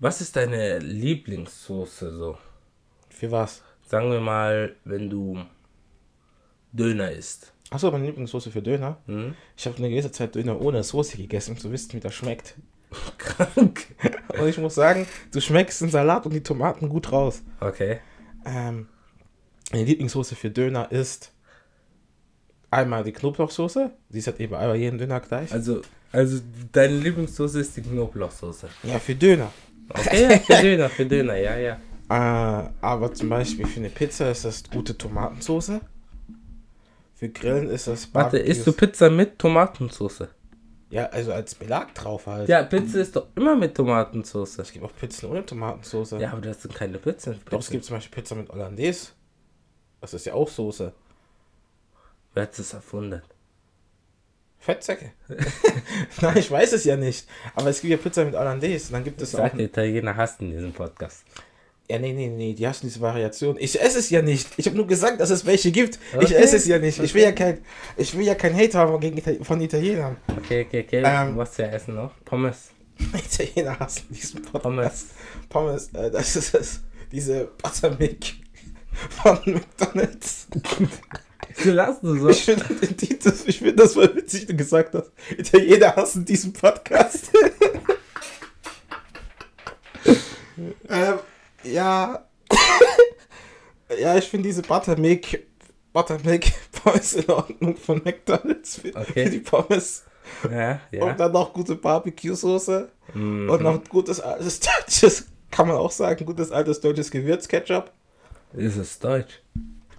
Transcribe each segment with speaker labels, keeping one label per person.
Speaker 1: Was ist deine Lieblingssoße so?
Speaker 2: Für was?
Speaker 1: Sagen wir mal, wenn du Döner isst.
Speaker 2: Achso, meine Lieblingssoße für Döner.
Speaker 1: Hm?
Speaker 2: Ich habe eine gewisse Zeit Döner ohne Soße gegessen, um zu wissen, wie das schmeckt.
Speaker 1: Krank.
Speaker 2: Und ich muss sagen, du schmeckst den Salat und die Tomaten gut raus.
Speaker 1: Okay.
Speaker 2: Ähm, meine Lieblingssoße für Döner ist einmal die Knoblauchsoße. Die ist halt überall bei jedem Döner gleich.
Speaker 1: Also, also deine Lieblingssoße ist die Knoblauchsoße.
Speaker 2: Ja, für Döner.
Speaker 1: Okay, ja, für Döner, für Döner, ja, ja.
Speaker 2: Äh, aber zum Beispiel für eine Pizza ist das gute Tomatensoße. Für Grillen ist das
Speaker 1: Warte, isst du Pizza mit Tomatensoße?
Speaker 2: Ja, also als Belag drauf halt.
Speaker 1: Ja, Pizza ist doch immer mit Tomatensoße.
Speaker 2: Es gibt auch Pizzen ohne Tomatensoße.
Speaker 1: Ja, aber das sind keine Pizzen.
Speaker 2: Doch, es gibt zum Beispiel Pizza mit Hollandaise. Das ist ja auch Soße.
Speaker 1: Wer hat das erfunden?
Speaker 2: Fettsäcke. Nein, ich weiß es ja nicht. Aber es gibt ja Pizza mit Hollandaise. Und dann gibt es auch.
Speaker 1: Sag, die Italiener hassen diesen Podcast.
Speaker 2: Ja, nee, nee, nee, die hassen diese Variation. Ich esse es ja nicht. Ich habe nur gesagt, dass es welche gibt. Ich
Speaker 1: Okay.
Speaker 2: esse es ja nicht. Ich will ja kein, ich will ja kein Hate haben gegen Ita von Italienern.
Speaker 1: Okay, okay, okay.
Speaker 2: Ähm.
Speaker 1: Was ja essen noch? Pommes.
Speaker 2: Italiener hassen diesen Podcast.
Speaker 1: Pommes.
Speaker 2: Pommes, äh, das ist es. Diese Buttermilk von McDonalds.
Speaker 1: Du lass du so.
Speaker 2: Ich finde das, ich find das voll witzig, du gesagt hast. Italiener hassen diesen Podcast. ähm, ja. ja, ich finde diese Buttermilk, Buttermilk Pommes in Ordnung von McDonalds für,
Speaker 1: Okay.
Speaker 2: für die Pommes.
Speaker 1: Ja, ja.
Speaker 2: Und dann noch gute Barbecue-Soße.
Speaker 1: Mhm.
Speaker 2: Und noch gutes altes deutsches, kann man auch sagen, gutes altes deutsches Gewürzketchup.
Speaker 1: Ist es Deutsch?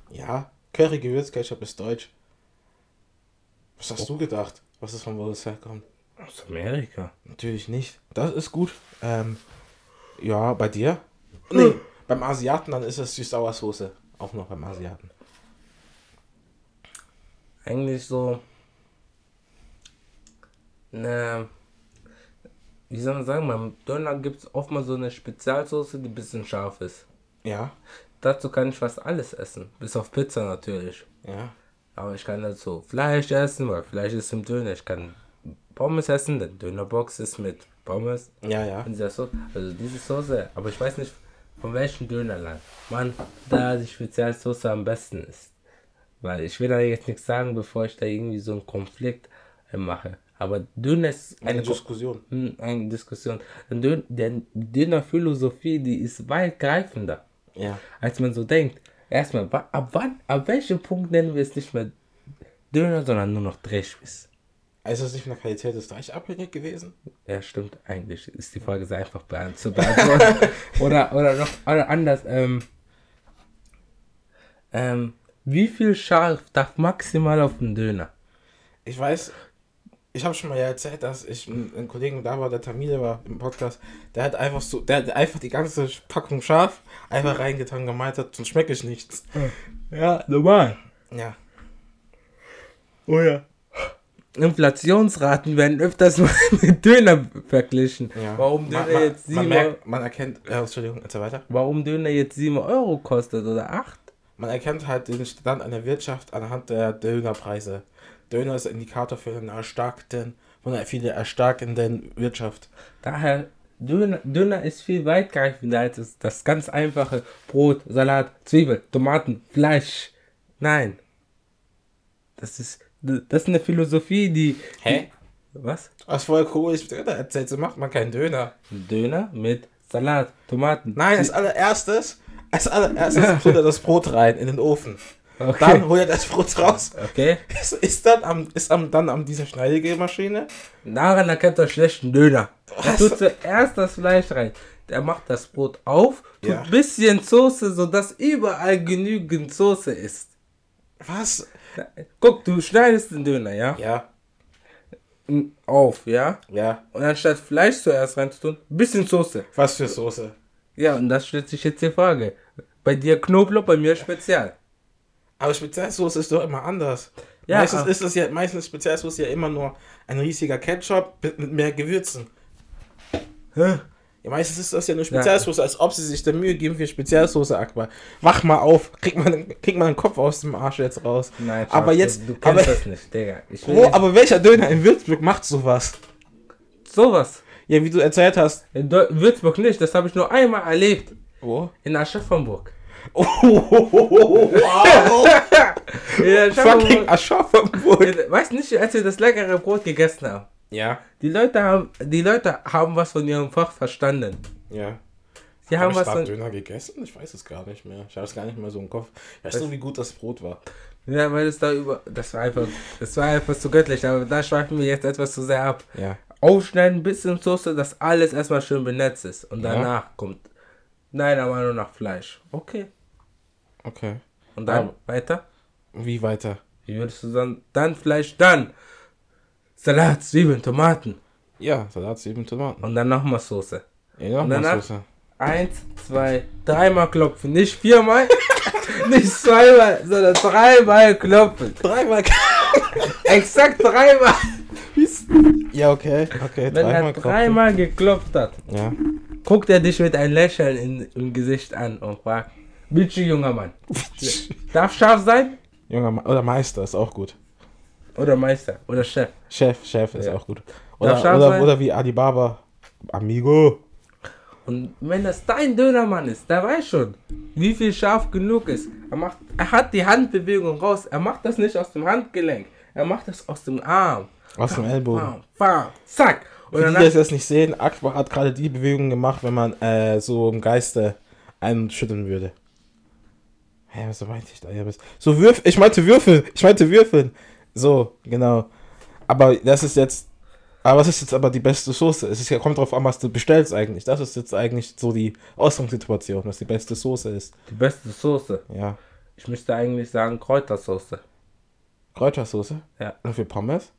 Speaker 2: Ja, Curry-Gewürzketchup ist deutsch. Was hast du gedacht? Was ist von wo es herkommt?
Speaker 1: Aus Amerika.
Speaker 2: Natürlich nicht. Das ist gut. Ähm, ja, bei dir? Nee, beim Asiaten dann ist es Süß-Sauersoße. Auch noch beim Asiaten.
Speaker 1: Eigentlich so. Ne. Wie soll man sagen, beim Döner gibt es oft mal so eine Spezialsoße, die ein bisschen scharf ist.
Speaker 2: Ja,
Speaker 1: Dazu kann ich fast alles essen. Bis auf Pizza natürlich.
Speaker 2: ja.
Speaker 1: Aber ich kann dazu Fleisch essen, weil Fleisch ist im Döner. Ich kann Pommes essen, denn Dönerbox ist mit Pommes.
Speaker 2: Ja, ja.
Speaker 1: Und dieser Soße, also diese Soße, aber ich weiß nicht von welchem Dönerland man da die Spezialsoße am besten ist. Weil ich will da jetzt nichts sagen, bevor ich da irgendwie so einen Konflikt äh, mache. Aber Döner ist
Speaker 2: Eine
Speaker 1: eine,
Speaker 2: Diskussion.
Speaker 1: Hm, eine Diskussion. Denn Dönerphilosophie, die ist weitgreifender,
Speaker 2: Ja.
Speaker 1: als man so denkt. Erstmal, ab wann, ab welchem Punkt nennen wir es nicht mehr Döner, sondern nur noch Drehspieß?
Speaker 2: Ist das nicht von der Qualität des Fleisch abhängig gewesen?
Speaker 1: Ja, stimmt, eigentlich ist die Frage sehr einfach zu beantworten. oder, oder noch oder anders, ähm, ähm, wie viel scharf darf maximal auf den Döner?
Speaker 2: Ich weiß, ich habe schon mal ja erzählt, dass ich einen Kollegen da war, der Tamile war im Podcast, der hat einfach so, der hat einfach die ganze Packung scharf einfach reingetan und gemeint hat, sonst schmecke ich nichts.
Speaker 1: Ja, normal.
Speaker 2: Ja.
Speaker 1: Oh ja. Inflationsraten werden öfters mal mit Döner verglichen.
Speaker 2: ja.
Speaker 1: Warum Döner
Speaker 2: man, man,
Speaker 1: jetzt
Speaker 2: man,
Speaker 1: 7
Speaker 2: merkt, man erkennt, ja, Entschuldigung, erzähl weiter.
Speaker 1: Warum Döner jetzt 7 Euro kostet oder 8?
Speaker 2: Man erkennt halt den Stand einer Wirtschaft anhand der Dönerpreise. Döner ist ein Indikator für eine erstarkten, von einer viel erstarkenden Wirtschaft.
Speaker 1: Daher, Döner, Döner ist viel weitgreifender als das, das ganz einfache Brot, Salat, Zwiebel, Tomaten, Fleisch. Nein. Das ist, das ist eine Philosophie, die.
Speaker 2: Hä?
Speaker 1: Was?
Speaker 2: Was voll cool ist, Döner erzählt, so macht man keinen Döner.
Speaker 1: Döner mit Salat, Tomaten.
Speaker 2: Nein, als allererstes, als allererstes tut er das Brot rein in den Ofen.
Speaker 1: Okay.
Speaker 2: Dann holt er das Brot raus.
Speaker 1: Okay.
Speaker 2: Ist, ist dann am, ist am, dann an dieser Schneidigemaschine.
Speaker 1: Daran erkennt er schlechten Döner. Er tut zuerst das Fleisch rein. Der macht das Brot auf, tut
Speaker 2: Ja.
Speaker 1: ein bisschen Soße, sodass überall genügend Soße ist.
Speaker 2: Was?
Speaker 1: Guck, du schneidest den Döner, ja?
Speaker 2: Ja,
Speaker 1: Auf, ja?
Speaker 2: ja.
Speaker 1: Und anstatt Fleisch zuerst reinzutun, bisschen Soße.
Speaker 2: Was für Soße?
Speaker 1: Ja, und das stellt sich jetzt die Frage. Bei dir Knoblauch, bei mir Spezial.
Speaker 2: Aber Spezialsoße ist doch immer anders.
Speaker 1: Ja,
Speaker 2: meistens
Speaker 1: aber-
Speaker 2: ist es ja, meistens Spezialsoße ja immer nur ein riesiger Ketchup mit, mehr Gewürzen.
Speaker 1: Hä?
Speaker 2: Ja, meistens ist das ja nur Spezialsoße, als ob sie sich der Mühe geben für Spezialsoße, Akbar. Wach mal auf, krieg mal, den- krieg mal den Kopf aus dem Arsch jetzt raus.
Speaker 1: Nein,
Speaker 2: aber
Speaker 1: Schatz,
Speaker 2: jetzt,
Speaker 1: Du, du kennst
Speaker 2: aber,
Speaker 1: das nicht, Digga.
Speaker 2: Wo,
Speaker 1: nicht-
Speaker 2: aber welcher Döner in Würzburg macht sowas?
Speaker 1: sowas.
Speaker 2: Ja, wie du erzählt hast.
Speaker 1: In Würzburg nicht, das habe ich nur einmal erlebt.
Speaker 2: Wo?
Speaker 1: In Aschaffenburg.
Speaker 2: Oh, wow.
Speaker 1: Ja,
Speaker 2: Fucking Aschaffenburg.
Speaker 1: Weißt nicht, als wir das leckere Brot gegessen haben.
Speaker 2: Ja.
Speaker 1: Die Leute haben, die Leute haben was von ihrem Fach verstanden.
Speaker 2: Ja.
Speaker 1: Die
Speaker 2: Haben
Speaker 1: was von,
Speaker 2: Döner gegessen? Ich weiß es gar nicht mehr. Ich habe es gar nicht mehr so im Kopf. Weißt du, wie gut das Brot war?
Speaker 1: Ja, weil es da über. Das war einfach. Das war einfach zu göttlich, aber da schweifen wir jetzt etwas zu sehr ab.
Speaker 2: Ja.
Speaker 1: Aufschneiden, bisschen Soße, dass alles erstmal schön benetzt ist. Und
Speaker 2: Ja.
Speaker 1: danach kommt deiner Meinung nach Fleisch. Okay.
Speaker 2: Okay.
Speaker 1: Und dann
Speaker 2: Aber-
Speaker 1: weiter?
Speaker 2: Wie weiter?
Speaker 1: Wie würdest du sagen? Dann Fleisch, dann Salat, Zwiebeln, Tomaten.
Speaker 2: Ja, Salat, Zwiebeln, Tomaten.
Speaker 1: Und dann nochmal Soße.
Speaker 2: Ja,
Speaker 1: Und
Speaker 2: noch
Speaker 1: danach?
Speaker 2: mal Soße.
Speaker 1: Eins, zwei, dreimal klopfen. Nicht viermal, nicht zweimal, sondern dreimal klopfen.
Speaker 2: Dreimal.
Speaker 1: Exakt dreimal.
Speaker 2: ja, okay. Okay,
Speaker 1: Wenn er
Speaker 2: dreimal klopfen.
Speaker 1: dreimal geklopft hat,
Speaker 2: Ja.
Speaker 1: Guckt er dich mit einem Lächeln in, im Gesicht an und fragt, Bitte, junger Mann, darf scharf sein?
Speaker 2: Junger Ma oder Meister ist auch gut.
Speaker 1: Oder Meister oder Chef?
Speaker 2: Chef, Chef ist
Speaker 1: Ja.
Speaker 2: auch gut. Oder, oder, oder wie Alibaba. Amigo.
Speaker 1: Und wenn das dein Dönermann ist, der weiß schon, wie viel scharf genug ist. Er, macht, er hat die Handbewegung raus. Er macht das nicht aus dem Handgelenk. Er macht das aus dem Arm.
Speaker 2: Aus dem Ellbogen.
Speaker 1: Bam, bam, zack. Und
Speaker 2: die, die das jetzt nicht sehen, Akbar hat gerade die Bewegung gemacht, wenn man äh, so im Geiste einen schütteln würde. Hä, was meinte ich da? Ja, was- So Würfel, ich meinte Würfel, ich meinte Würfeln. So, genau. Aber das ist jetzt, aber was ist jetzt aber die beste Soße? Es ist kommt drauf an, was du bestellst eigentlich. Das ist jetzt eigentlich so die Ausgangssituation, was die beste Soße ist.
Speaker 1: die beste Soße.
Speaker 2: Ja.
Speaker 1: Ich müsste eigentlich sagen Kräutersoße.
Speaker 2: Kräutersoße?
Speaker 1: Ja.
Speaker 2: Und für Pommes?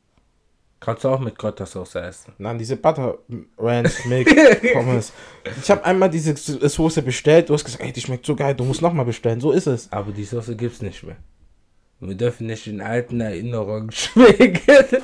Speaker 1: Kannst du auch mit Kräutersoße essen.
Speaker 2: Nein, diese Butter Ranch Milk Pommes. Ich habe einmal diese Soße bestellt, du hast gesagt, ey, die schmeckt so geil, du musst nochmal bestellen. So ist es.
Speaker 1: Aber die Soße gibt's nicht mehr. Wir dürfen nicht in alten Erinnerungen schwelgen.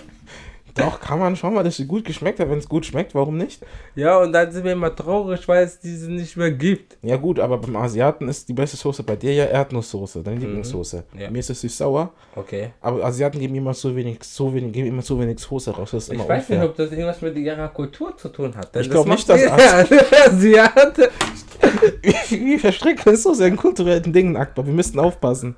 Speaker 2: Doch, kann man schon mal, dass sie gut geschmeckt hat. Wenn es gut schmeckt, warum nicht?
Speaker 1: Ja, und dann sind wir immer traurig, weil es diese nicht mehr gibt.
Speaker 2: Ja gut, aber beim Asiaten ist die beste Soße bei dir ja Erdnusssoße, deine Lieblingssoße.
Speaker 1: Ja.
Speaker 2: Mir ist es süß-sauer,
Speaker 1: Okay.
Speaker 2: aber Asiaten geben immer so wenig, so wenig, geben immer so wenig Soße raus. Das ist immer
Speaker 1: Ich weiß
Speaker 2: unfair.
Speaker 1: nicht, ob das irgendwas mit ihrer Kultur zu tun hat.
Speaker 2: Ich glaub
Speaker 1: das
Speaker 2: nicht, dass
Speaker 1: jeder Asiate.
Speaker 2: Wir verstricken uns so sehr in kulturellen Dingen, Akbar. Wir müssten aufpassen.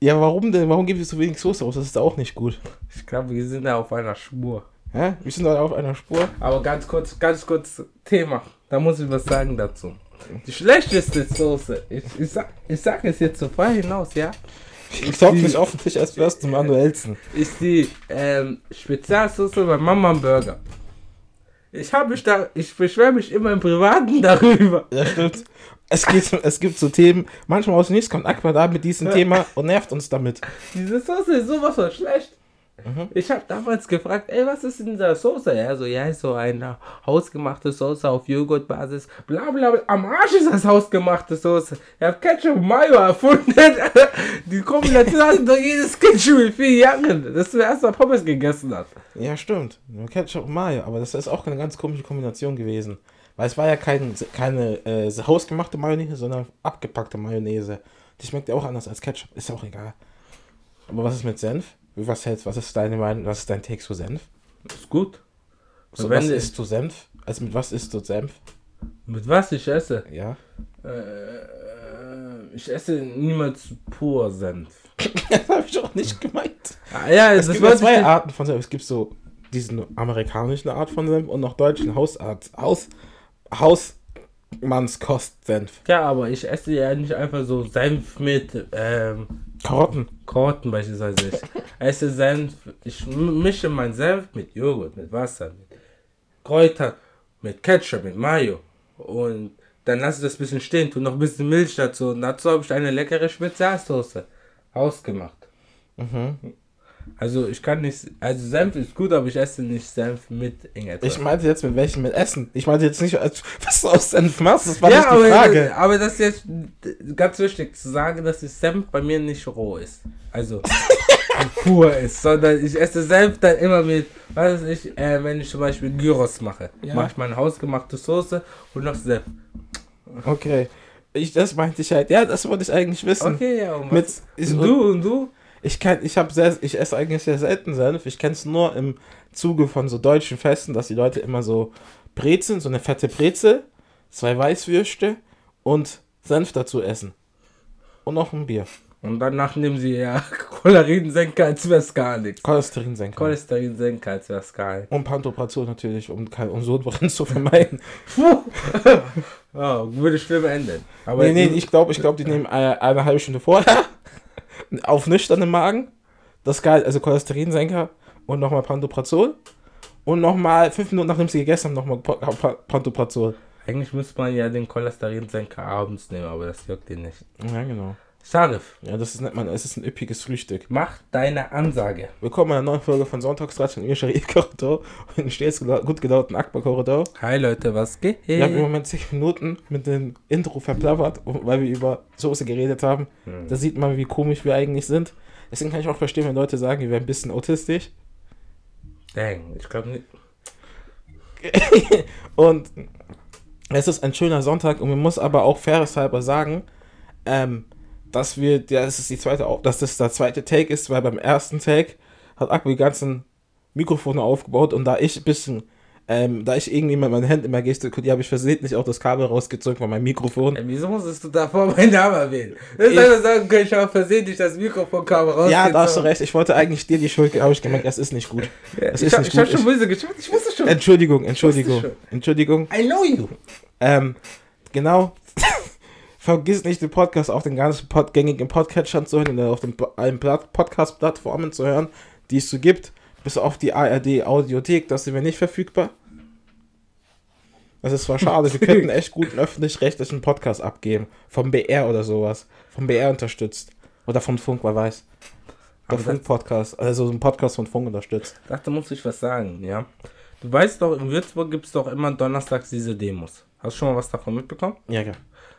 Speaker 2: Ja, warum denn? Warum geben wir so wenig Soße raus? Das ist auch nicht gut.
Speaker 1: Ich glaube, wir sind da auf einer Spur.
Speaker 2: Hä? Wir sind da auf einer Spur.
Speaker 1: Aber ganz kurz, ganz kurz Thema. Da muss ich was sagen dazu. Die schlechteste Soße, ich, ich, sag, ich sag es jetzt so frei hinaus, ja,
Speaker 2: Ich talk mich Tisch erst first zum manuellsten.
Speaker 1: ist die ähm, Spezialsoße bei Mama Burger. Ich habe mich da, ich beschwere mich immer im Privaten darüber.
Speaker 2: Ja, stimmt. Es, geht, es gibt so Themen, manchmal aus dem Nichts kommt Aqua da mit diesem Thema und nervt uns damit.
Speaker 1: Diese Soße ist sowas von schlecht. Ich habe damals gefragt, ey, was ist in dieser Soße? Er so, ja, ist so eine hausgemachte Soße auf Joghurtbasis. Bla bla bla. Am Arsch ist das hausgemachte Soße. Er hat Ketchup und Mayo erfunden. Die Kombination hat doch jedes Ketchup in vier Jahren. Das du erst mal Pommes gegessen hast.
Speaker 2: Ja, stimmt. Man kennt schon Mayo, aber das ist auch eine ganz komische Kombination gewesen. Weil es war ja kein, keine äh, hausgemachte Mayonnaise, sondern abgepackte Mayonnaise. Die schmeckt ja auch anders als Ketchup. Ist ja auch egal. Aber was ist mit Senf? Was hältst, was ist deine Meinung, was ist dein Take zu Senf?
Speaker 1: Ist gut.
Speaker 2: So,
Speaker 1: Und wenn
Speaker 2: was isst du Senf? Also mit was isst du Senf?
Speaker 1: Mit was ich esse?
Speaker 2: Ja.
Speaker 1: Äh, ich esse niemals pur Senf.
Speaker 2: Das habe ich auch nicht gemeint.
Speaker 1: Ah, ja,
Speaker 2: Es gibt ja zwei Arten von Senf. Es gibt so diesen amerikanischen Art von Senf und noch deutschen Hausart. Haus, Hausmannskost-Senf.
Speaker 1: Ja, aber ich esse ja nicht einfach so Senf mit ähm,
Speaker 2: Karotten.
Speaker 1: Karotten beispielsweise. Ich esse Senf, ich mische meinen Senf mit Joghurt, mit Wasser, mit Kräutern, mit Ketchup, mit Mayo. Und dann lasse ich das ein bisschen stehen, tu noch ein bisschen Milch dazu. Und dazu habe ich eine leckere Spezialsoße. Hausgemacht. Also ich kann nicht, also Senf ist gut, aber ich esse nicht Senf mit Ingwer.
Speaker 2: Ich meinte jetzt mit welchem mit Essen. Ich meinte jetzt nicht, was du aus Senf machst. Das war
Speaker 1: ja,
Speaker 2: nicht die
Speaker 1: aber,
Speaker 2: Frage.
Speaker 1: aber das ist jetzt ganz wichtig zu sagen, dass das Senf bei mir nicht roh ist. Also pur ist, sondern ich esse Senf dann immer mit, was weiß ich, äh, wenn ich zum Beispiel Gyros mache,
Speaker 2: Ja.
Speaker 1: mache ich meine hausgemachte Soße und noch Senf.
Speaker 2: Okay. Ich, das meinte ich halt. Ja, das wollte ich eigentlich wissen.
Speaker 1: Okay, ja, und,
Speaker 2: Mit, ist,
Speaker 1: und du und du?
Speaker 2: Ich kenn, ich habe sehr, ich esse eigentlich sehr selten Senf. Ich kenne es nur im Zuge von so deutschen Festen, dass die Leute immer so Brezeln, so eine fette Brezel, zwei Weißwürste und Senf dazu essen. Und noch ein Bier.
Speaker 1: Und danach nehmen sie ja Cholerinsenker, als wäre es gar nichts.
Speaker 2: Cholesterinsenker.
Speaker 1: Cholesterinsenker, als wäre es gar nichts.
Speaker 2: und Pantoprazol natürlich, um, um Sodbrennen zu vermeiden.
Speaker 1: Oh, würde schlimm enden. Aber
Speaker 2: nee, nee, ich glaube, ich glaub, die nehmen eine, eine halbe Stunde vorher auf nüchternen Magen das geil, also Cholesterinsenker und nochmal Pantoprazol und nochmal fünf Minuten nachdem sie gegessen haben, nochmal Pa- Pa- Pantoprazol.
Speaker 1: Eigentlich müsste man ja den Cholesterinsenker abends nehmen, aber das juckt ihn nicht.
Speaker 2: Ja, genau.
Speaker 1: Sharif,
Speaker 2: Ja, das ist, nennt man, es ist ein üppiges Frühstück.
Speaker 1: mach deine Ansage.
Speaker 2: Willkommen in einer neuen Folge von Sonntagsratsch in Sharif Korridor und in stets gut gelauten Akbar Korridor.
Speaker 1: Hi Leute, was geht?
Speaker 2: Wir haben im Moment 10 Minuten mit dem Intro verplappert, weil wir über Soße geredet haben. Da sieht man, wie komisch wir eigentlich sind. Deswegen kann ich auch verstehen, wenn Leute sagen, wir wären ein bisschen autistisch.
Speaker 1: Dang, ich glaube nicht.
Speaker 2: Und es ist ein schöner Sonntag und man muss aber auch fairerhalber sagen, ähm, dass wir, ja, das ist die zweite, dass das der zweite Take ist, weil beim ersten Take hat Akku die ganzen Mikrofone aufgebaut und da ich ein bisschen, ähm, da ich irgendwie mit meinen Händen immer gestikuliere, habe ich versehentlich auch das Kabel rausgezogen von meinem Mikrofon.
Speaker 1: Ey, wieso musstest du davor meinen Namen erwähnen? Hättest
Speaker 2: Ich-
Speaker 1: einfach sagen können, ich habe versehentlich das Mikrofon kam raus.
Speaker 2: Ja, da hast du recht. Ich wollte eigentlich dir die Schuld geben, aber ich gemerkt, das ist nicht gut. Das
Speaker 1: Ich,
Speaker 2: ist
Speaker 1: hab-
Speaker 2: nicht
Speaker 1: ich hab
Speaker 2: gut.
Speaker 1: schon böse geschaut, ich wusste schon.
Speaker 2: Entschuldigung, Entschuldigung. Entschuldigung.
Speaker 1: I know you.
Speaker 2: Ähm, genau. Vergiss nicht, den Podcast auf den ganzen Pod gängigen Podcatchern zu hören, auf den allen Pla- Podcast-Plattformen zu hören, die es so gibt. Bis auf die ARD Audiothek, das sind wir nicht verfügbar. Das ist zwar schade, wir könnten echt gut einen öffentlich-rechtlichen Podcast abgeben. Vom BR oder sowas. Vom BR unterstützt. Oder vom Funk, wer weiß. Der Funk-Podcast, also so ein Podcast von Funk unterstützt.
Speaker 1: dachte, muss ich was sagen, ja. Du weißt doch, in Würzburg gibt es doch immer donnerstags diese Demos. Hast du schon mal was davon mitbekommen?
Speaker 2: Ja, ja.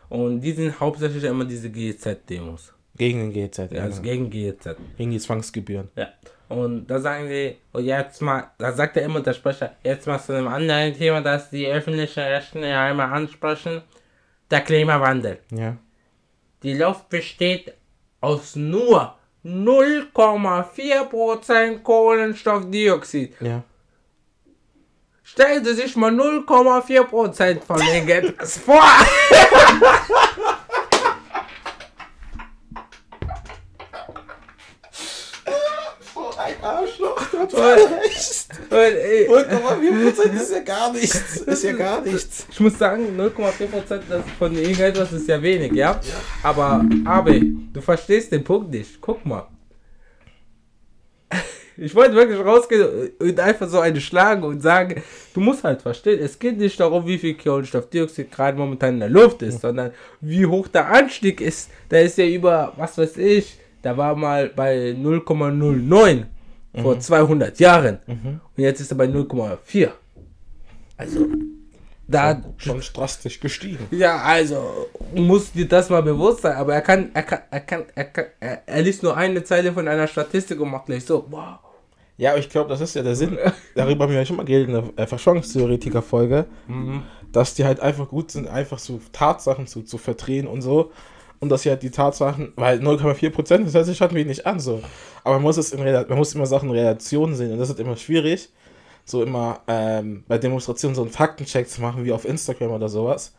Speaker 1: Und die sind hauptsächlich immer diese GEZ-Demos.
Speaker 2: Gegen den GZ, ja.
Speaker 1: Also gegen GEZ.
Speaker 2: Gegen die Zwangsgebühren.
Speaker 1: Ja. Und da sagen die, und jetzt mal, da sagt er immer der Sprecher, jetzt mal zu einem anderen Thema, das die öffentlichen Rechten ja einmal ansprechen, der Klimawandel.
Speaker 2: Ja.
Speaker 1: Die Luft besteht aus nur 0,4% Kohlenstoffdioxid.
Speaker 2: Ja.
Speaker 1: Stellen Sie sich mal 0,4% von irgendetwas vor.
Speaker 2: Ein Arschloch, du hast
Speaker 1: recht. Und, ey,
Speaker 2: 0,4% ist ja gar nichts. Ist ja gar nichts.
Speaker 1: Ich muss sagen, 0,4% das von irgendetwas ist ja wenig, ja? Aber, Abe, du verstehst den Punkt nicht. Guck mal. Ich wollte wirklich rausgehen und einfach so eine schlagen und sagen, du musst halt verstehen, es geht nicht darum, wie viel Kohlenstoffdioxid gerade momentan in der Luft ist, sondern wie hoch der Anstieg ist. Der ist ja über, was weiß ich, da war mal bei 0,09 vor 200 Jahren. Und jetzt ist er bei 0,4. Also, da
Speaker 2: Schon drastisch gestiegen.
Speaker 1: ja, also muss dir das mal bewusst sein, aber er kann, er kann, er kann, er kann, er, er liest nur eine Zeile von einer Statistik und macht gleich so, wow.
Speaker 2: Ja, aber ich glaube, das ist ja der Sinn. Darüber haben wir ja schon mal geredet in der äh, Verschwörungstheoretiker-Folge, dass die halt einfach gut sind, einfach so Tatsachen zu, zu verdrehen und so. Und dass sie halt die Tatsachen, weil 0,4 Prozent, das hört sich schon wenig an, so. Aber man muss es in man muss immer Sachen in Relation sehen und das ist immer schwierig, so immer ähm, bei Demonstrationen so einen Faktencheck zu machen, wie auf Instagram oder sowas.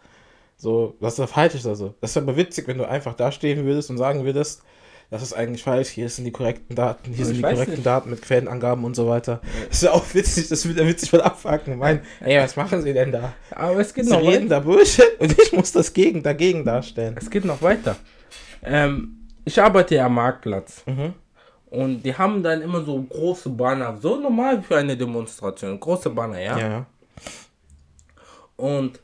Speaker 2: So, das ist ja falsch ist also. Das ist aber witzig, wenn du einfach da stehen würdest und sagen würdest, das ist eigentlich falsch, hier sind die korrekten Daten, hier sind die korrekten
Speaker 1: nicht.
Speaker 2: Daten mit Quellenangaben und so weiter. Das ist ja auch witzig, das wird ja witzig von abfacken. Ich meine, ey, was machen sie denn da?
Speaker 1: Aber es geht
Speaker 2: Sie
Speaker 1: noch
Speaker 2: reden
Speaker 1: weiter.
Speaker 2: da Bullshit und ich muss das gegen, dagegen darstellen.
Speaker 1: Es geht noch weiter. Ähm, ich arbeite ja am Marktplatz.
Speaker 2: Mhm.
Speaker 1: Und die haben dann immer so große Banner, so normal für eine Demonstration, große Banner. Ja,
Speaker 2: ja.
Speaker 1: Und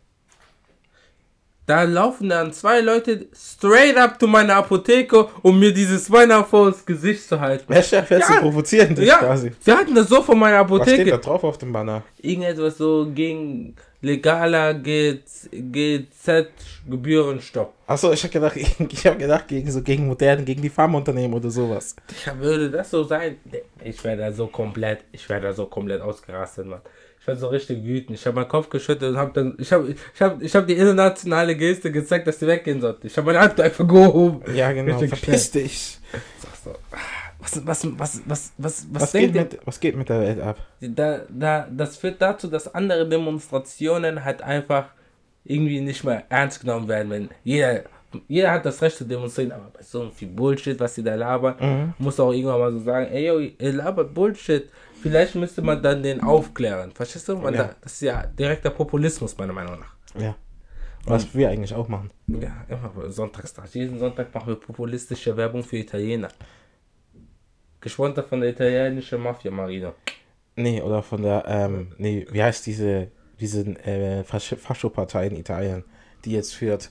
Speaker 1: da laufen dann zwei Leute straight up zu meiner Apotheke, um mir dieses Banner vors Gesicht zu halten.
Speaker 2: Wer schafft jetzt
Speaker 1: Ja.
Speaker 2: provozieren dich
Speaker 1: Ja,
Speaker 2: quasi?
Speaker 1: sie hatten das so von meiner
Speaker 2: Was steht da
Speaker 1: Apotheke.
Speaker 2: drauf auf dem Banner?
Speaker 1: Irgendetwas so gegen legaler GZ-Gebührenstopp.
Speaker 2: Achso, ich habe gedacht, gegen- ich habe gedacht, gegen so gegen modernen, gegen die Pharmaunternehmen oder sowas.
Speaker 1: Ja, würde das so sein? Ich wäre da so komplett, ich wäre da so komplett ausgerastet, Mann. Ich war so richtig wütend. Ich habe meinen Kopf geschüttelt und habe dann, ich habe, ich habe, ich habe die internationale Geste gezeigt, dass die weggehen sollte. Ich habe meine Hand einfach gehoben.
Speaker 2: Ja, genau.
Speaker 1: Richtig
Speaker 2: Verpiss dich.
Speaker 1: Sag so, ah, Was, was, was, was, was, was,
Speaker 2: Was geht,
Speaker 1: ihr?
Speaker 2: mit, was geht mit der Welt ab?
Speaker 1: Da, da, das führt dazu, dass andere Demonstrationen halt einfach irgendwie nicht mehr ernst genommen werden, wenn jeder, jeder hat das Recht zu demonstrieren, aber bei so viel Bullshit, was sie da labern, muss auch irgendwann mal so sagen, ey, yo, ihr labert Bullshit. Vielleicht müsste man dann den aufklären. Verstehst du? Man
Speaker 2: Ja.
Speaker 1: da, das ist ja direkter Populismus, meiner Meinung nach.
Speaker 2: Ja. Was wir eigentlich auch machen.
Speaker 1: Ja, immer Sonntagstag. Jeden Sonntag machen wir populistische Werbung für Italiener. Gesponsert von der italienischen Mafia, Marino.
Speaker 2: Nee, oder von der, ähm, nee, wie heißt diese, diese äh, Fasch- Fascho-Partei in Italien, die jetzt führt?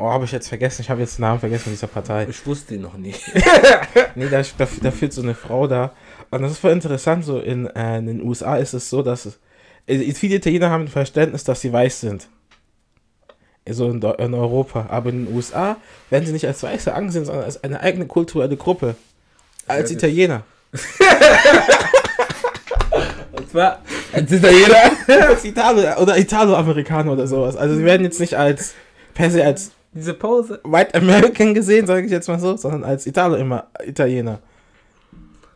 Speaker 2: Oh, habe ich jetzt vergessen. Ich habe jetzt den Namen vergessen von dieser Partei.
Speaker 1: Ich wusste ihn noch nicht.
Speaker 2: Nee, da, da, da führt so eine Frau da. Und das ist voll interessant. So in, äh, in den USA ist es so, dass es, äh, viele Italiener haben ein Verständnis, dass sie weiß sind. So in, in Europa. Aber in den USA werden sie nicht als Weiße angesehen, sondern als eine eigene kulturelle Gruppe. Als Italiener.
Speaker 1: Und zwar als Italiener.
Speaker 2: als Italo oder Italo-Amerikaner oder sowas. Also sie werden jetzt nicht als per se als
Speaker 1: Diese Pause.
Speaker 2: White American gesehen, sage ich jetzt mal so, sondern als Italo-Italiener.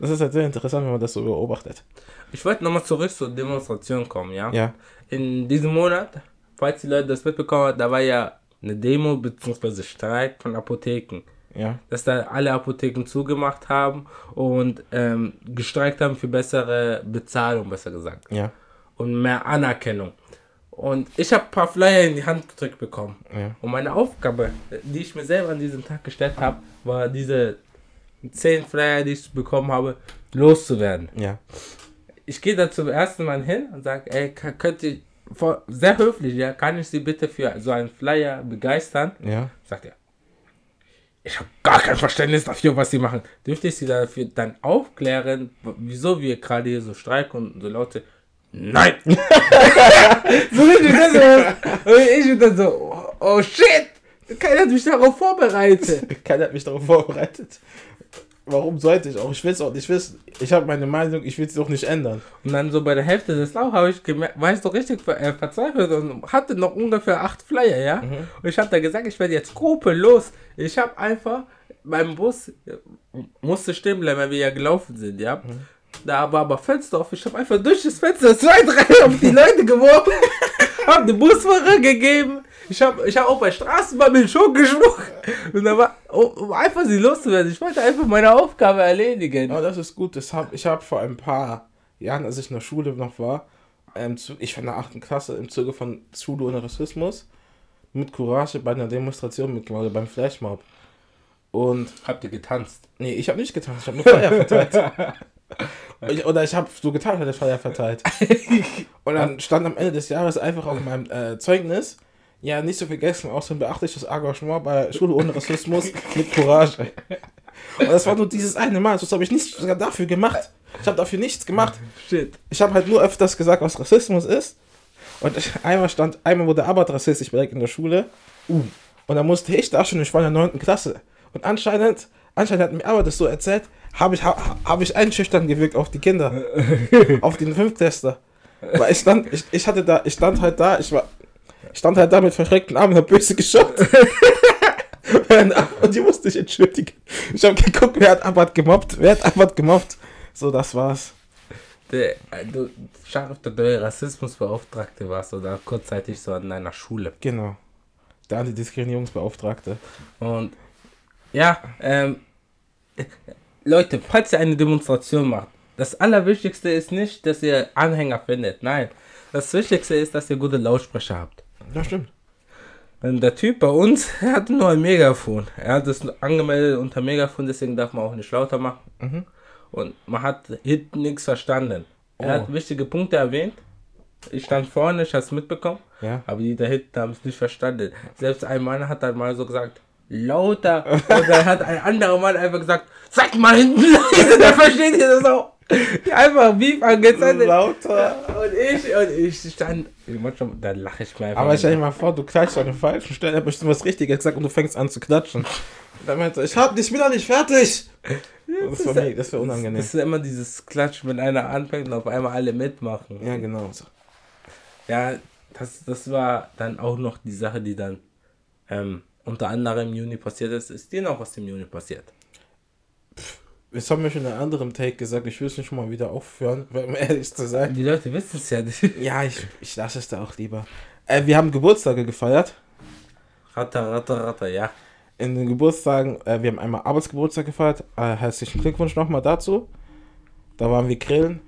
Speaker 2: Das ist halt sehr interessant, wenn man das so beobachtet.
Speaker 1: Ich wollte nochmal zurück zur Demonstration kommen, ja?
Speaker 2: Ja.
Speaker 1: In diesem Monat, falls die Leute das mitbekommen haben, da war ja eine Demo bzw. Streik von Apotheken.
Speaker 2: Ja.
Speaker 1: Dass da alle Apotheken zugemacht haben und ähm, gestreikt haben für bessere Bezahlung, besser gesagt.
Speaker 2: Ja.
Speaker 1: Und mehr Anerkennung. Und ich habe ein paar Flyer in die Hand gedrückt bekommen.
Speaker 2: Ja.
Speaker 1: Und meine Aufgabe, die ich mir selber an diesem Tag gestellt habe, war diese zehn Flyer, die ich bekommen habe, loszuwerden.
Speaker 2: Ja.
Speaker 1: Ich gehe da zum ersten Mal hin und sage, ey, könnt ihr, sehr höflich, ja, kann ich Sie bitte für so einen Flyer begeistern?
Speaker 2: Ja.
Speaker 1: Sagt er, ich habe gar kein Verständnis dafür, was Sie machen. Dürfte ich Sie dafür dann aufklären, wieso wir gerade hier so streiken und so laute, nein! so richtig das. Und ich bin dann so, oh, shit! Keiner hat mich darauf vorbereitet.
Speaker 2: Keiner hat mich darauf vorbereitet. Warum sollte ich auch? Ich will es auch nicht wissen. Ich habe meine Meinung, ich will es doch nicht ändern.
Speaker 1: Und dann so bei der Hälfte des Laufs habe ich gemerkt, war ich so richtig ver äh, verzweifelt und hatte noch ungefähr acht Flyer, ja. Und ich habe da gesagt, ich werde jetzt gruppenlos. Ich habe einfach beim Bus äh, musste stehen bleiben, weil wir ja gelaufen sind, ja. Da war aber Fenster auf. Ich habe einfach durch das Fenster zwei, drei auf die Leute geworfen, habe den Busfahrer gegeben. Ich habe ich hab auch bei Straßenbahn mit schon geschmuckt. Und da war, um einfach sie loszuwerden. Ich wollte einfach meine Aufgabe erledigen.
Speaker 2: Aber das ist gut. Das hab, ich habe vor ein paar Jahren, als ich in der Schule noch war, ähm, ich war in der 8. Klasse im Zuge von Schule ohne Rassismus mit Courage bei einer Demonstration mitgemacht, beim Flashmob. Und
Speaker 1: Habt ihr getanzt?
Speaker 2: nee, ich habe nicht getan, ich habe nur Feuer verteilt. ich, oder ich habe so getan, hatte Feuer verteilt. Und dann stand am Ende des Jahres einfach auf meinem äh, Zeugnis, ja, nicht zu vergessen, auch so ein beachtliches Engagement bei Schule ohne Rassismus mit Courage. Und das war nur dieses eine Mal, das habe ich nicht sogar dafür gemacht. Ich habe dafür nichts gemacht.
Speaker 1: Shit.
Speaker 2: Ich habe halt nur öfters gesagt, was Rassismus ist. Und ich, einmal stand, einmal wurde Abbott rassistisch beleidigt in der Schule. Uh. Und dann musste ich da schon, ich war in der 9. Klasse. Und anscheinend, anscheinend hat mir Abbott das so erzählt, habe ich, ha, habe ich einschüchtern gewirkt auf die Kinder. auf den Fünftester. Weil ich stand, ich, ich hatte da, ich stand halt da, ich war, ich stand halt da mit verschreckten Armen und hab böse geschaut. und die musste ich entschuldigen. Ich habe geguckt, wer hat Abbott gemobbt, wer hat Abbott gemobbt. So, das war's.
Speaker 1: Der, äh, du, Scharf, der neue Rassismusbeauftragte warst oder kurzzeitig so an deiner Schule.
Speaker 2: Genau. Der Antidiskriminierungsbeauftragte.
Speaker 1: Und ja, ähm, äh, Leute, falls ihr eine Demonstration macht, das Allerwichtigste ist nicht, dass ihr Anhänger findet. Nein, das Wichtigste ist, dass ihr gute Lautsprecher habt.
Speaker 2: Ja, stimmt.
Speaker 1: Und der Typ bei uns, er hatte nur ein Megafon. Er hat es angemeldet unter Megafon, deswegen darf man auch nicht lauter machen.
Speaker 2: Mhm.
Speaker 1: Und man hat hinten nichts verstanden. Er
Speaker 2: Oh.
Speaker 1: hat wichtige Punkte erwähnt. Ich stand vorne, ich habe es mitbekommen.
Speaker 2: Ja.
Speaker 1: Aber die da hinten haben es nicht verstanden. Selbst ein Mann hat dann mal so gesagt, lauter. Und dann hat ein anderer Mann einfach gesagt, sag mal hinten leise, der versteht ihr das auch. Einfach Beef angezeigt.
Speaker 2: Lauter.
Speaker 1: Und ich, und ich stand, manchmal, da lache ich mir einfach.
Speaker 2: Aber stell dir mal vor, du klatschst an der falschen Stelle, hab bestimmt was Richtiges gesagt und du fängst an zu klatschen. Dann meinte er, ich hab, ich bin noch nicht fertig. Das war, mega- das war unangenehm.
Speaker 1: Das ist immer dieses Klatschen, wenn einer anfängt und auf einmal alle mitmachen.
Speaker 2: Ja, genau.
Speaker 1: Ja, das, das war dann auch noch die Sache, die dann ähm, unter anderem im Juni passiert ist. Ist dir noch was im Juni passiert?
Speaker 2: das haben wir schon in einem anderen Take gesagt, ich will es nicht mal wieder aufhören, um ehrlich zu sein.
Speaker 1: Die Leute wissen es ja nicht.
Speaker 2: Ja, ich, ich lasse es da auch lieber. Äh, wir haben Geburtstage gefeiert.
Speaker 1: Ratter, ratter, ratter, ja.
Speaker 2: In den Geburtstagen, äh, wir haben einmal Arbeitsgeburtstag gefeiert. Äh, herzlichen Glückwunsch nochmal dazu. Da waren wir grillen.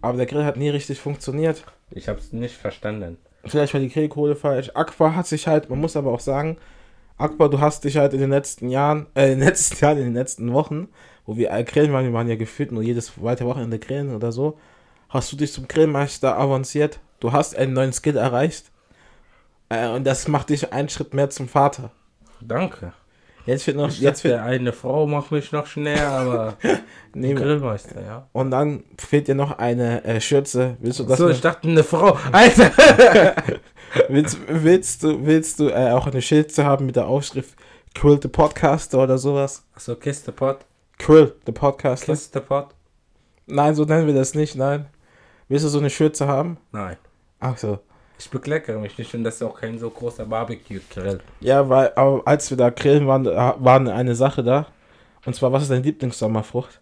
Speaker 2: Aber der Grill hat nie richtig funktioniert.
Speaker 1: Ich hab's nicht verstanden.
Speaker 2: Vielleicht war die Grillkohle falsch. Akbar hat sich halt, man muss aber auch sagen, Akbar, du hast dich halt in den letzten Jahren, äh, in den letzten Jahren, in den letzten Wochen, wo wir äh, grillen waren, wir waren ja gefühlt nur jedes zweite Wochenende grillen oder so, hast du dich zum Grillmeister avanciert. Du hast einen neuen Skill erreicht. Äh, und das macht dich einen Schritt mehr zum Vater.
Speaker 1: Danke.
Speaker 2: Jetzt wird noch, jetzt wird,
Speaker 1: eine Frau macht mich noch schneller, aber
Speaker 2: nee,
Speaker 1: Grillmeister, ja.
Speaker 2: und dann fehlt dir noch eine äh, Schürze. Willst du das?
Speaker 1: so,
Speaker 2: noch-
Speaker 1: ich dachte, eine Frau. Alter!
Speaker 2: Willst, willst du, willst du äh, auch eine Schürze haben mit der Aufschrift Quill the Podcaster oder sowas?
Speaker 1: Achso, Kiss the Pot.
Speaker 2: Quill the Podcaster?
Speaker 1: Kiss the Pot?
Speaker 2: Nein, so nennen wir das nicht, nein. Willst du so eine Schürze haben?
Speaker 1: Nein.
Speaker 2: Ach so.
Speaker 1: Ich bekleckere mich nicht und das ist auch kein so großer Barbecue-Grill.
Speaker 2: Ja, weil, aber als wir da grillen waren, war eine Sache da. Und zwar, was ist deine Lieblingssommerfrucht?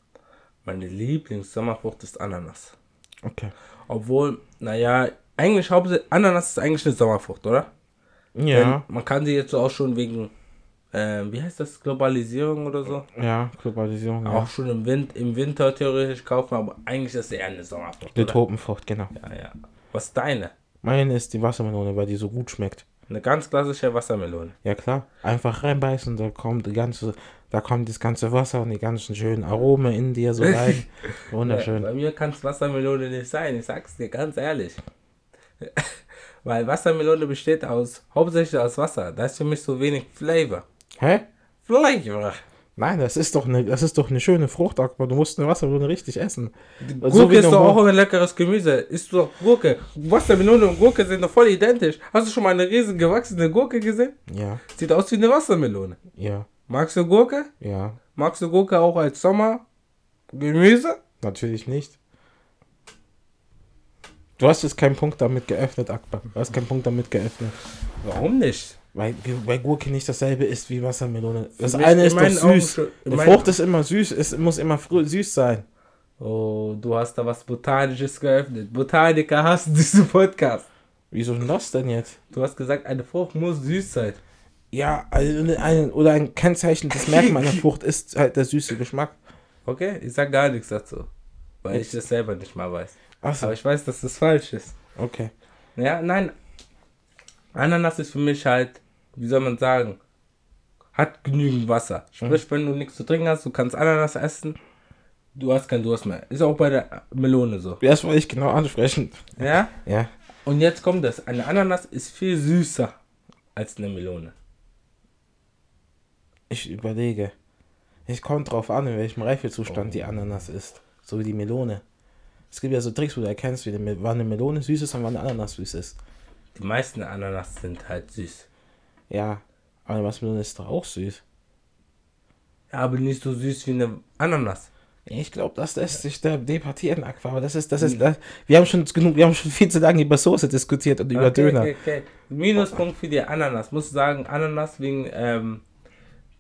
Speaker 1: Meine Lieblingssommerfrucht ist Ananas.
Speaker 2: Okay.
Speaker 1: Obwohl, naja, eigentlich hauptsächlich, Ananas ist eigentlich eine Sommerfrucht, oder?
Speaker 2: Ja,
Speaker 1: Denn man kann sie jetzt auch schon wegen, äh, wie heißt das, Globalisierung oder so?
Speaker 2: ja, Globalisierung. Ja.
Speaker 1: Auch schon im, Wind, im Winter theoretisch kaufen, aber eigentlich ist sie eher eine Sommerfrucht.
Speaker 2: Die
Speaker 1: oder?
Speaker 2: Tropenfrucht, genau.
Speaker 1: Ja, ja. Was ist deine?
Speaker 2: Meine ist die Wassermelone, weil die so gut schmeckt.
Speaker 1: Eine ganz klassische Wassermelone.
Speaker 2: Ja klar, einfach reinbeißen, da kommt die ganze, da kommt das ganze Wasser und die ganzen schönen Aromen in dir so rein.
Speaker 1: Ja,
Speaker 2: Wunderschön.
Speaker 1: bei mir kann es Wassermelone nicht sein, ich sag's dir ganz ehrlich. Weil Wassermelone besteht aus, hauptsächlich aus Wasser. Da ist für mich so wenig Flavor.
Speaker 2: Hä?
Speaker 1: Flavor.
Speaker 2: Nein, das ist doch eine, das ist doch eine schöne Frucht, aber du musst eine Wassermelone richtig essen.
Speaker 1: Gurke
Speaker 2: So
Speaker 1: ist doch auch ein leckeres Gemüse. Isst du doch Gurke. Wassermelone und Gurke sind doch voll identisch. Hast du schon mal eine riesen gewachsene Gurke gesehen?
Speaker 2: Ja,
Speaker 1: Sieht aus wie eine Wassermelone.
Speaker 2: ja,
Speaker 1: Magst du Gurke?
Speaker 2: ja.
Speaker 1: Magst du Gurke auch als Sommergemüse?
Speaker 2: Natürlich nicht. Du hast jetzt keinen Punkt damit geöffnet, Akbar. Du hast keinen Punkt damit geöffnet.
Speaker 1: Warum nicht?
Speaker 2: Weil, weil Gurke nicht dasselbe ist wie Wassermelone. Das
Speaker 1: mich-
Speaker 2: eine
Speaker 1: in
Speaker 2: ist doch
Speaker 1: Augen
Speaker 2: süß.
Speaker 1: in
Speaker 2: Eine Frucht ist immer süß. Es muss immer süß sein.
Speaker 1: Oh, du hast da was Botanisches geöffnet. Botaniker hassen diesen Podcast.
Speaker 2: Wieso denn das denn jetzt?
Speaker 1: Du hast gesagt, eine Frucht muss süß sein.
Speaker 2: Ja, also ein, oder ein Kennzeichen des Merkmal einer Frucht ist halt der süße Geschmack.
Speaker 1: Okay, ich sag gar nichts dazu. Weil ich das selber nicht mal weiß.
Speaker 2: Achso,
Speaker 1: Aber ich weiß, dass das falsch ist.
Speaker 2: okay.
Speaker 1: Ja, nein. Ananas ist für mich halt, wie soll man sagen, hat genügend Wasser. Sprich, wenn du nichts zu trinken hast, du kannst Ananas essen, du hast keinen Durst mehr. Ist auch bei der Melone so.
Speaker 2: Das wollte ich genau ansprechen.
Speaker 1: Ja?
Speaker 2: Ja.
Speaker 1: Und jetzt kommt das. Eine Ananas ist viel süßer als eine Melone.
Speaker 2: Ich überlege. Es kommt drauf an, in welchem Reifezustand die Ananas ist. So wie die Melone. Es gibt ja so Tricks, wo du erkennst, wie eine, Me- wann eine Melone süß ist und wann eine Ananas süß ist.
Speaker 1: Die meisten Ananas sind halt süß.
Speaker 2: Ja, aber eine Wassermelone ist doch auch süß.
Speaker 1: Ja, aber nicht so süß wie eine Ananas.
Speaker 2: Ich glaube, das lässt sich da debattieren, Aqua, aber das ist, das ist, das, wir haben schon genug, wir haben schon viel zu lange über Soße diskutiert und über
Speaker 1: okay,
Speaker 2: Döner.
Speaker 1: Okay, okay. Minuspunkt für die Ananas. Muss sagen, Ananas wegen ähm,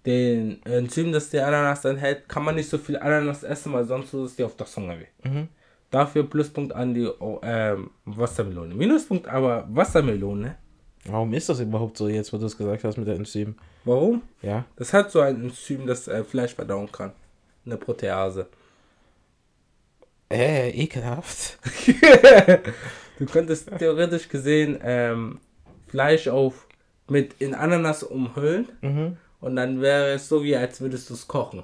Speaker 1: den Enzym, das die Ananas enthält, kann man nicht so viel Ananas essen, weil sonst es dir auf der Zunge weh.
Speaker 2: Mhm.
Speaker 1: Dafür Pluspunkt an die ähm, Wassermelone. Minuspunkt aber Wassermelone.
Speaker 2: Warum ist das überhaupt so jetzt, wo du es gesagt hast mit der Enzym?
Speaker 1: Warum?
Speaker 2: Ja.
Speaker 1: Das hat so ein Enzym, das äh, Fleisch verdauen kann. Eine Protease.
Speaker 2: Äh, ekelhaft.
Speaker 1: Du könntest theoretisch gesehen ähm, Fleisch auf mit in Ananas umhüllen
Speaker 2: Mhm.
Speaker 1: und dann wäre es so wie als würdest du es kochen.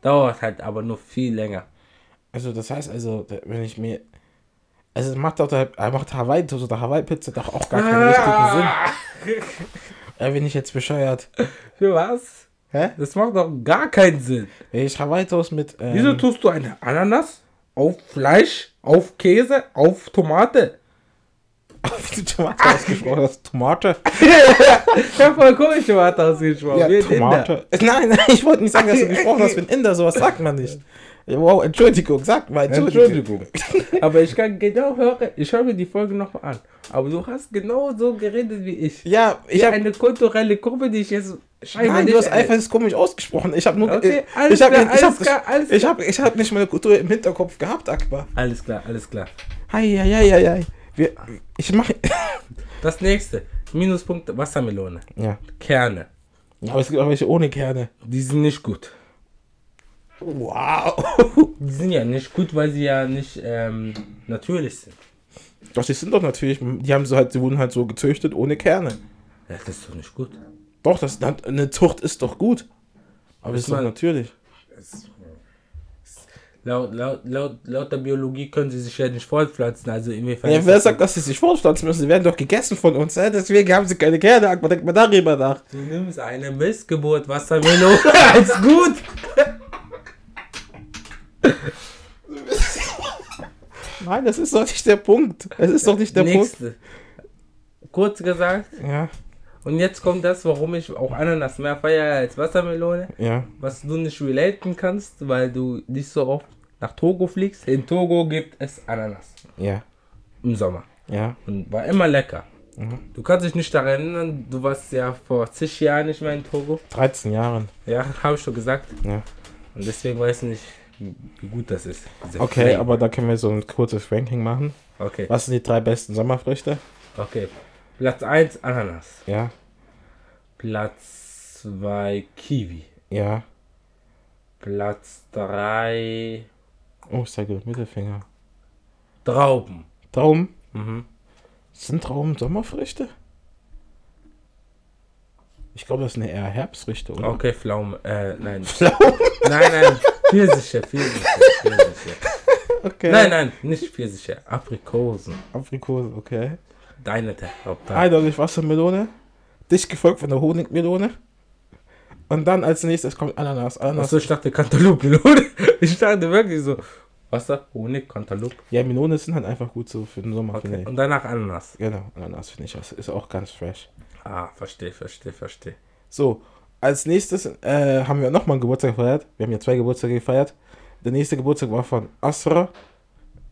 Speaker 1: Dauert halt aber nur viel länger.
Speaker 2: Also das heißt also, da- wenn ich mir, also es macht doch, der, er macht Hawaii oder Hawaii Pizza doch auch gar keinen richtigen Sinn. Äh, bin ich jetzt bescheuert?
Speaker 1: Für was?
Speaker 2: Hä?
Speaker 1: Das macht doch gar keinen Sinn.
Speaker 2: Wenn ich Hawaii Toast mit, ähm,
Speaker 1: Wieso tust du eine Ananas auf Fleisch, auf Käse, auf Tomate?
Speaker 2: wie du Tomate ausgesprochen hast, Tomate?
Speaker 1: Ich hab voll komisch Tomate ausgesprochen.
Speaker 2: Ja. Tomate. Nein, nein, ich wollte nicht sagen, dass du gesprochen hast wie ein Inder, sowas sagt man nicht. Wow, Entschuldigung, sag mal, Entschuldigung.
Speaker 1: Entschuldigung. Aber ich kann genau hören, ich höre mir die Folge noch mal an. Aber du hast genau so geredet wie ich.
Speaker 2: Ja, ich habe
Speaker 1: eine kulturelle Gruppe, die ich jetzt Scheiße,
Speaker 2: Nein, du hast einfach das komisch ausgesprochen. Ich habe nur.
Speaker 1: Okay,
Speaker 2: ich-
Speaker 1: alles
Speaker 2: ich habe ich hab,
Speaker 1: alles klar, alles
Speaker 2: ich hab, ich hab nicht meine Kultur im Hinterkopf gehabt, Akbar.
Speaker 1: Alles klar, alles klar.
Speaker 2: Hei, hei, hei, hei, hei. Wir, ich mache.
Speaker 1: Das nächste. Minuspunkt Wassermelone.
Speaker 2: Ja.
Speaker 1: Kerne.
Speaker 2: ja. Aber es gibt auch welche ohne Kerne.
Speaker 1: Die sind nicht gut.
Speaker 2: Wow.
Speaker 1: Die sind ja nicht gut, weil sie ja nicht ähm, natürlich sind.
Speaker 2: Doch, die sind doch natürlich. Die haben so halt, die wurden halt so gezüchtet ohne Kerne.
Speaker 1: Das ist doch nicht gut.
Speaker 2: Doch, das, eine Zucht ist doch gut. Aber es ist doch natürlich.
Speaker 1: Laut, laut, laut, laut der Biologie können sie sich ja nicht fortpflanzen. Also inwiefern.
Speaker 2: Ja, wer sagt, dass sie sich fortpflanzen müssen? Sie werden doch gegessen von uns. Hä? Deswegen haben sie keine Kerne. Akbar, denk mal darüber nach.
Speaker 1: Du nimmst eine Missgeburt Wassermelone als gut.
Speaker 2: Nein, das ist doch nicht der Punkt. Das ist doch nicht der
Speaker 1: Nächste. Kurz gesagt.
Speaker 2: Punkt. Ja,
Speaker 1: Und jetzt kommt das, warum ich auch Ananas mehr feiere als Wassermelone.
Speaker 2: ja.
Speaker 1: Was du nicht relaten kannst, weil du nicht so oft nach Togo fliegst. In Togo gibt es Ananas.
Speaker 2: Ja,
Speaker 1: Im Sommer.
Speaker 2: ja.
Speaker 1: Und war immer lecker.
Speaker 2: Mhm.
Speaker 1: Du kannst dich nicht daran erinnern, du warst ja vor zig Jahren nicht mehr in Togo.
Speaker 2: 13 Jahren.
Speaker 1: Ja, habe ich schon gesagt.
Speaker 2: Ja.
Speaker 1: Und deswegen weiß ich nicht, wie gut das ist.
Speaker 2: Okay,
Speaker 1: Flavor.
Speaker 2: aber da können wir so ein kurzes Ranking machen.
Speaker 1: Okay,
Speaker 2: Was sind die drei besten Sommerfrüchte?
Speaker 1: okay. Platz 1 Ananas.
Speaker 2: Ja,
Speaker 1: Platz 2 Kiwi.
Speaker 2: ja.
Speaker 1: Platz 3
Speaker 2: Oh, ich zeige den Mittelfinger.
Speaker 1: Trauben.
Speaker 2: Trauben?
Speaker 1: Mhm.
Speaker 2: Sind Trauben Sommerfrüchte? Ich glaube, das sind eher Herbstfrüchte, oder?
Speaker 1: Okay, Pflaume. Äh, nein.
Speaker 2: Pflaumen?
Speaker 1: Nein, nein. Pfirsiche, Pfirsiche, Pfirsiche.
Speaker 2: Okay.
Speaker 1: Nein, nein, nicht Pfirsiche. Aprikosen.
Speaker 2: Aprikose, okay.
Speaker 1: Deine Hauptteil.
Speaker 2: Eindeutig Wassermelone. Dicht gefolgt von der Honigmelone. Und dann als nächstes kommt Ananas. Ananas.
Speaker 1: Achso, ich dachte Cantaloupe-Melone. Ich dachte wirklich so. Wasser, Honig, Cantaloupe.
Speaker 2: Ja, Melone sind halt einfach gut so für den Sommer,
Speaker 1: Okay. Und danach Ananas.
Speaker 2: Genau, Ananas finde ich. Das ist auch ganz fresh.
Speaker 1: Ah, verstehe, verstehe, verstehe.
Speaker 2: So, als nächstes äh, haben wir nochmal einen Geburtstag gefeiert. Wir haben ja zwei Geburtstage gefeiert. Der nächste Geburtstag war von Asra.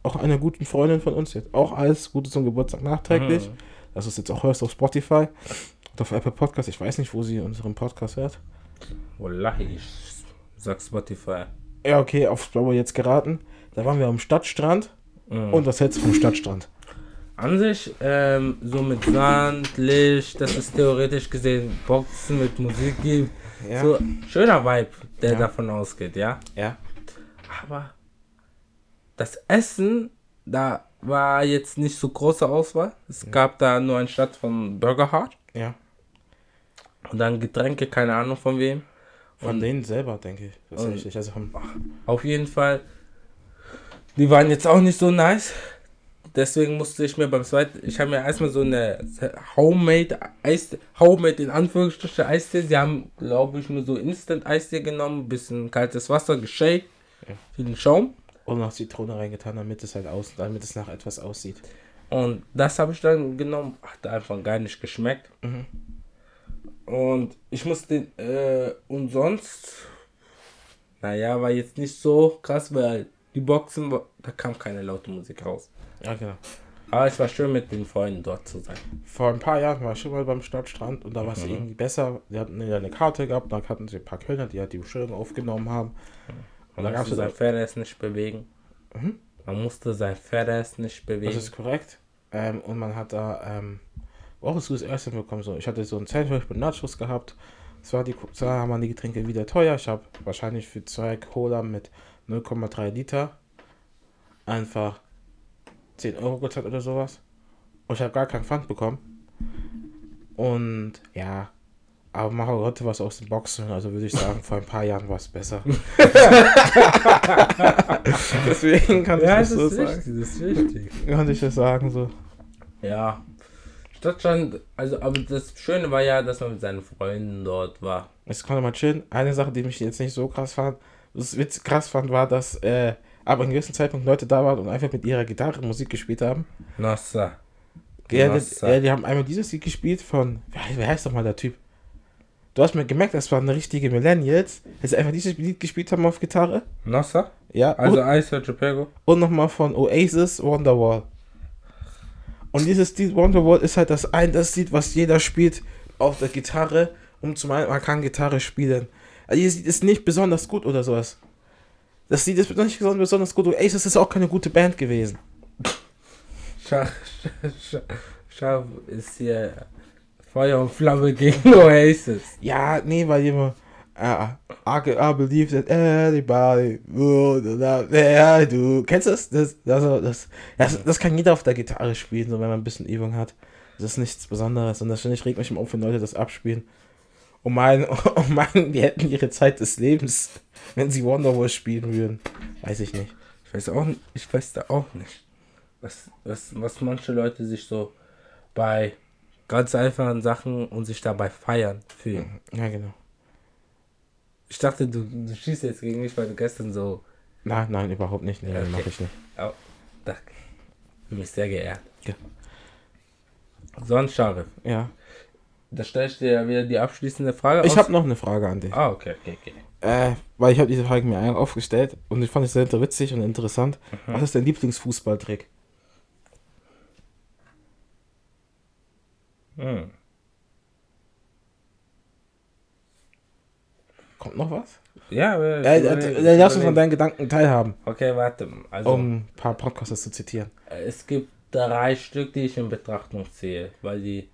Speaker 2: Auch einer guten Freundin von uns. Jetzt auch alles Gute zum Geburtstag nachträglich.
Speaker 1: Mhm.
Speaker 2: Das ist jetzt auch hörst auf Spotify und auf Apple Podcast. Ich weiß nicht, wo sie unseren Podcast hört.
Speaker 1: Wallahi, ich sag Spotify.
Speaker 2: Ja, okay, aufs Blaue jetzt geraten. Da waren wir am Stadtstrand.
Speaker 1: Mhm.
Speaker 2: Und was hältst du vom Stadtstrand?
Speaker 1: An sich, ähm, so mit Sand, Licht, das ist theoretisch gesehen Boxen mit Musik gibt.
Speaker 2: Ja.
Speaker 1: So, schöner Vibe, der
Speaker 2: Ja.
Speaker 1: davon ausgeht, ja.
Speaker 2: Ja.
Speaker 1: Aber das Essen, da war jetzt nicht so große Auswahl. Es gab da nur ein Stadt von Burger Hut
Speaker 2: Ja.
Speaker 1: und dann Getränke, keine Ahnung von wem.
Speaker 2: Von
Speaker 1: Und-
Speaker 2: denen selber, denke ich. Richtig. Also vom,
Speaker 1: Auf jeden Fall, die waren jetzt auch nicht so nice. Deswegen musste ich mir beim zweiten, ich habe mir erstmal so eine Homemade Eis, Homemade in Anführungsstrichen Eistee. Sie haben, glaube ich, nur so Instant Eistee genommen, bisschen kaltes Wasser, geshakt,
Speaker 2: Ja.
Speaker 1: viel Schaum.
Speaker 2: und noch Zitrone reingetan, damit es halt aus, damit es nach etwas aussieht.
Speaker 1: Und das habe ich dann genommen. Hat einfach gar nicht geschmeckt.
Speaker 2: Mhm.
Speaker 1: Und ich musste, äh, und sonst, naja, war jetzt nicht so krass, weil die Boxen, da kam keine laute Musik raus.
Speaker 2: Ja, genau.
Speaker 1: Aber es war schön mit den Freunden dort zu sein.
Speaker 2: Vor ein paar Jahren war ich schon mal beim Stadtstrand und da war es
Speaker 1: Mhm.
Speaker 2: irgendwie besser. Die hatten ja eine Karte gehabt, da hatten sie ein paar Kölner, die halt die Bestellung aufgenommen haben. Und
Speaker 1: Man
Speaker 2: da
Speaker 1: musste sein Pferd nicht bewegen.
Speaker 2: Mhm.
Speaker 1: Man musste sein Pferd nicht bewegen.
Speaker 2: Das ist korrekt. Ähm, und man hat da, ähm, wo hast du das erste bekommen? So, ich hatte so ein Sandwich mit Nachos gehabt. Zwar, die, zwar waren die Getränke wieder teuer. Ich habe wahrscheinlich für zwei Cola mit 0,3 Liter einfach 10 Euro gezahlt oder sowas. Und ich habe gar keinen Pfand bekommen. Und ja, aber mache heute was aus den Boxen. Also würde ich sagen, vor ein paar Jahren war es besser. Deswegen kann ich
Speaker 1: ja,
Speaker 2: das
Speaker 1: das
Speaker 2: so
Speaker 1: ist
Speaker 2: sagen.
Speaker 1: wichtig, das ist wichtig.
Speaker 2: Kann ich das sagen so.
Speaker 1: Ja. Stadtstrand, also, aber das Schöne war ja, dass man mit seinen Freunden dort war.
Speaker 2: Ich konnte mal chillen. Eine Sache, die mich jetzt nicht so krass fand, was witz krass fand, war, dass äh, aber in gewissen Zeitpunkt Leute da waren und einfach mit ihrer Gitarre Musik gespielt haben.
Speaker 1: Nossa.
Speaker 2: Ja, die, ja, die haben einmal dieses Lied gespielt von, wer, heißt doch mal der Typ? Du hast mir gemerkt, das waren richtige Millennials, dass sie einfach dieses Lied gespielt haben auf Gitarre.
Speaker 1: Nossa?
Speaker 2: Ja,
Speaker 1: Also Ice Chapego?
Speaker 2: und nochmal von Oasis Wonderwall. Und dieses Lied Wonderwall ist halt das ein, das Lied, was jeder spielt auf der Gitarre um zu meinen, man kann Gitarre spielen. Also ihr seht es nicht besonders gut oder sowas. Das sieht es nicht besonders gut. Ey, das ist auch keine gute Band gewesen.
Speaker 1: Schach, Schach, Schach ist hier Feuer und Flamme gegen Oasis.
Speaker 2: Ja, nee, weil immer. Uh, I, I believe that anybody would love yeah, du kennst das? Das, das, das, das, das kann jeder auf der Gitarre spielen, so wenn man ein bisschen Übung hat. Das ist nichts Besonderes und das finde ich regt mich immer auf, wenn Leute das abspielen. Und meinen, und meinen, die hätten ihre Zeit des Lebens, wenn sie Wonderwall spielen würden. Weiß ich nicht.
Speaker 1: Ich weiß auch nicht, ich weiß da auch nicht, was, was, was manche Leute sich so bei ganz einfachen Sachen und sich dabei feiern fühlen.
Speaker 2: Ja, genau.
Speaker 1: Ich dachte, du, du schießt jetzt gegen mich, weil du gestern so.
Speaker 2: Nein, nein, überhaupt nicht. Nee,
Speaker 1: okay.
Speaker 2: mache ich nicht.
Speaker 1: Oh, danke. Bin mich sehr geehrt.
Speaker 2: Ja.
Speaker 1: Sonst, Scharif,
Speaker 2: Ja.
Speaker 1: Da stelle ich dir ja wieder die abschließende Frage.
Speaker 2: Ich habe noch eine Frage an dich.
Speaker 1: Ah, okay, okay, okay.
Speaker 2: Äh, weil ich habe diese Frage mir aufgestellt und ich fand es sehr witzig und interessant. Was ist dein Lieblingsfußballtrick?
Speaker 1: Hm.
Speaker 2: Kommt noch was?
Speaker 1: Ja.
Speaker 2: Äh, äh, äh, lass uns an deinen Gedanken teilhaben,
Speaker 1: Okay, warte. Also,
Speaker 2: um ein paar Podcasts zu zitieren.
Speaker 1: es gibt drei Stück, die ich in Betrachtung ziehe, weil die.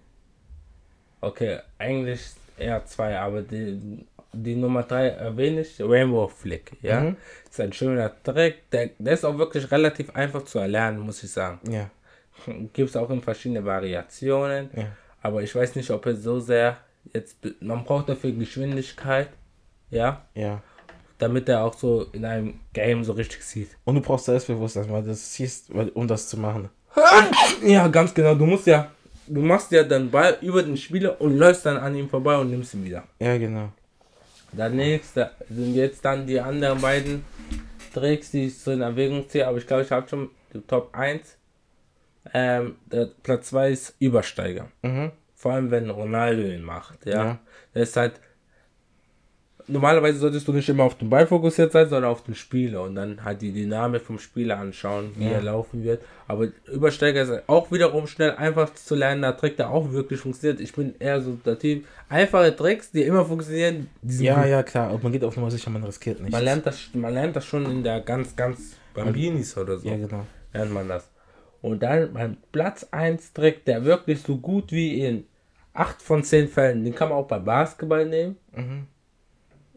Speaker 1: Okay, eigentlich eher zwei, aber die, die Nummer drei erwähne ich, Rainbow Flick, ja.
Speaker 2: Mhm.
Speaker 1: Ist ein schöner Trick, der, der ist auch wirklich relativ einfach zu erlernen, muss ich sagen.
Speaker 2: Ja,
Speaker 1: Gibt es auch in verschiedene Variationen,
Speaker 2: ja.
Speaker 1: aber ich weiß nicht, ob es so sehr jetzt, man braucht dafür Geschwindigkeit, ja,
Speaker 2: Ja.
Speaker 1: damit er auch so in einem Game so richtig sieht.
Speaker 2: Und du brauchst Selbstbewusstsein, weil das siehst, weil, um das zu machen.
Speaker 1: Ja, ganz genau. Du musst ja, du machst ja den Ball über den Spieler und läufst dann an ihm vorbei und nimmst ihn wieder.
Speaker 2: Ja, genau.
Speaker 1: Der nächste sind jetzt dann die anderen beiden Tricks, die ich so in Erwägung ziehe, aber ich glaube, ich habe schon die Top 1. Ähm, der Platz 2 ist Übersteiger.
Speaker 2: Mhm.
Speaker 1: Vor allem, wenn Ronaldo ihn macht. Ja.
Speaker 2: Ja.
Speaker 1: Der ist halt. Normalerweise solltest du nicht immer auf den Ball fokussiert sein, sondern auf den Spieler und dann halt die Dynamik vom Spieler anschauen, wie
Speaker 2: Ja.
Speaker 1: er laufen wird. Aber Übersteiger ist auch wiederum schnell einfach zu lernen, der Trick, der auch wirklich funktioniert. Ich bin eher so der Typ, einfache Tricks, die immer funktionieren, die
Speaker 2: Ja,
Speaker 1: gut.
Speaker 2: ja, klar. Und man geht auf Nummer sicher, man riskiert nicht.
Speaker 1: Man lernt das, man lernt das schon in der ganz, ganz Bambinis oder so.
Speaker 2: Ja, genau.
Speaker 1: Lernt man das. Und dann mein Platz 1 Trick, der wirklich so gut wie in 8 von 10 Fällen, den kann man auch bei Basketball nehmen,
Speaker 2: Mhm.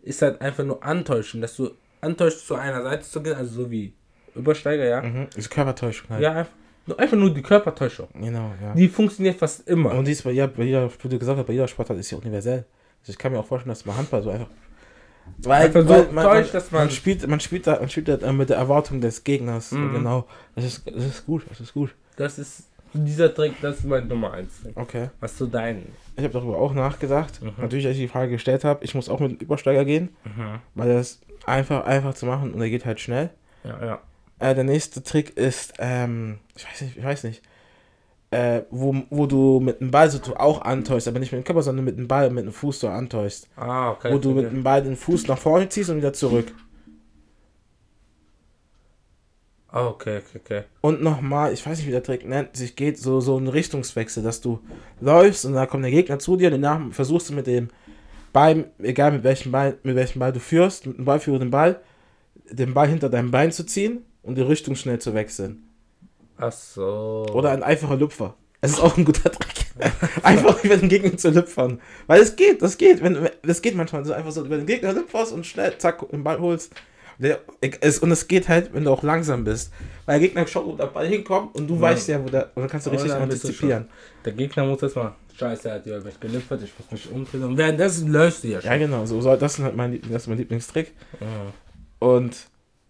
Speaker 1: Ist halt einfach nur antäuschen, dass du antäuscht zu einer Seite zu gehen, also so wie Übersteiger, ja.
Speaker 2: Mhm. Ist Körpertäuschung halt.
Speaker 1: Ja, einfach nur, einfach nur die Körpertäuschung.
Speaker 2: Genau, ja.
Speaker 1: Die funktioniert fast immer.
Speaker 2: Und dies ja, bei jeder, wie du gesagt hast, bei jeder Sportart ist ja universell. Also ich kann mir auch vorstellen, dass man Handball so einfach. Weil,
Speaker 1: Einfach so
Speaker 2: weil man,
Speaker 1: täuscht,
Speaker 2: man,
Speaker 1: dass man-
Speaker 2: man spielt, man spielt da, man spielt da mit der Erwartung des Gegners.
Speaker 1: Mhm.
Speaker 2: Genau. Das ist, das ist gut, das ist gut.
Speaker 1: Das ist dieser Trick, das ist mein Nummer 1 Trick.
Speaker 2: Okay.
Speaker 1: Was zu deinen?
Speaker 2: Ich habe darüber auch nachgedacht.
Speaker 1: Mhm.
Speaker 2: Natürlich, als ich die Frage gestellt habe, ich muss auch mit dem Übersteiger gehen,
Speaker 1: Mhm.
Speaker 2: weil das einfach, einfach zu machen und er geht halt schnell.
Speaker 1: Ja, ja.
Speaker 2: Äh, der nächste Trick ist, ähm, ich weiß nicht, ich weiß nicht, äh, wo, wo du mit dem Ball so du auch antäuscht, aber nicht mit dem Körper, sondern mit dem Ball, mit dem Fuß so antäuscht.
Speaker 1: Ah, okay.
Speaker 2: wo du mit dem Ball den Fuß nach vorne ziehst und wieder zurück.
Speaker 1: Ah, okay, okay, okay.
Speaker 2: Und nochmal, ich weiß nicht, wie der Trick nennt, sich geht so, so ein Richtungswechsel, dass du läufst und dann kommt der Gegner zu dir und danach versuchst du mit dem Ball, egal mit welchem Ball, mit welchem Ball du führst, mit dem Ball führenden Ball, den Ball hinter deinem Bein zu ziehen und die Richtung schnell zu wechseln.
Speaker 1: Ach so.
Speaker 2: Oder ein einfacher Lüpfer. Es ist auch ein guter Trick. einfach über den Gegner zu lüpfern. Weil es geht, das geht. Wenn, das geht manchmal so einfach so über den Gegner lüpferst und schnell, zack, den Ball holst. Der, es, und es geht halt, wenn du auch langsam bist. Weil der Gegner schaut, wo der Ball hinkommt und du
Speaker 1: Ja.
Speaker 2: weißt ja, wo der. Und dann kannst du richtig antizipieren.
Speaker 1: Der Gegner muss jetzt mal. Scheiße, er hat über mich gelüpft, ich muss mich umdrehen. Und währenddessen löst du ja schon.
Speaker 2: Ja, genau. So, so, das, ist halt mein, das ist mein Lieblingstrick.
Speaker 1: Ja.
Speaker 2: Und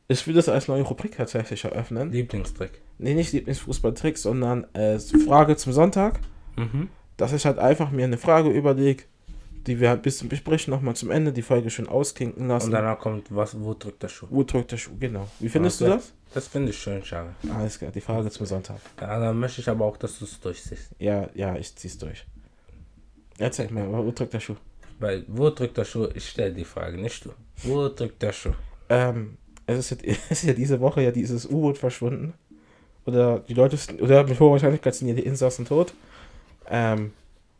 Speaker 2: ich will das als neue Rubrik tatsächlich eröffnen.
Speaker 1: Lieblingstrick.
Speaker 2: Nee, nicht Lieblingsfußballtrick, sondern äh, Frage zum Sonntag.
Speaker 1: Mhm.
Speaker 2: dass ich halt einfach mir eine Frage überlege, die wir halt bis zum Besprechen nochmal zum Ende die Folge schön ausklinken lassen.
Speaker 1: Und danach kommt, was, wo drückt der Schuh?
Speaker 2: Wo drückt der Schuh? Genau. Wie findest
Speaker 1: Okay.
Speaker 2: du das?
Speaker 1: Das finde ich schön, schade.
Speaker 2: Alles klar, die Frage zum Sonntag.
Speaker 1: Ja, dann möchte ich aber auch, dass du es durchsiehst.
Speaker 2: Ja, ja, ich zieh's durch. Erzähl mir, wo drückt der Schuh?
Speaker 1: Weil, wo drückt der Schuh? Ich stelle die Frage, nicht du. Wo drückt der Schuh?
Speaker 2: Ähm, es ist, ist ja diese Woche ja dieses U-Boot verschwunden. Oder die Leute, sind- oder mit hoher Wahrscheinlichkeit sind ja die Insassen tot. Ähm,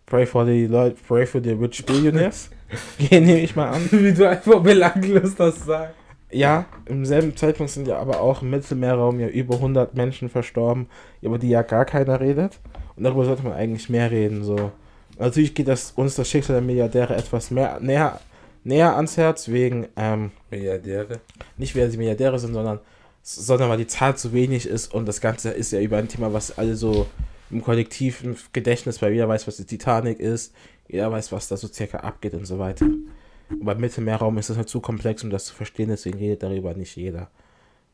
Speaker 2: Pray for the Leute, pray for the rich billionaires. Gehen nehme ich mal an.
Speaker 1: Wie du einfach belanglos das sagst.
Speaker 2: Ja, im selben Zeitpunkt sind ja aber auch im Mittelmeerraum ja über 100 Menschen verstorben, über die ja gar keiner redet. Und darüber sollte man eigentlich mehr reden. So. Natürlich geht das uns das Schicksal der Milliardäre etwas mehr näher, näher ans Herz, wegen, ähm,
Speaker 1: Milliardäre.
Speaker 2: nicht weil sie Milliardäre sind, sondern, sondern weil die Zahl zu wenig ist und das Ganze ist ja über ein Thema, was alle so im kollektiven Gedächtnis, weil jeder weiß, was die Titanic ist, jeder weiß, was da so circa abgeht und so weiter. Und beim Mittelmeerraum ist das halt zu komplex, um das zu verstehen, deswegen redet darüber nicht jeder.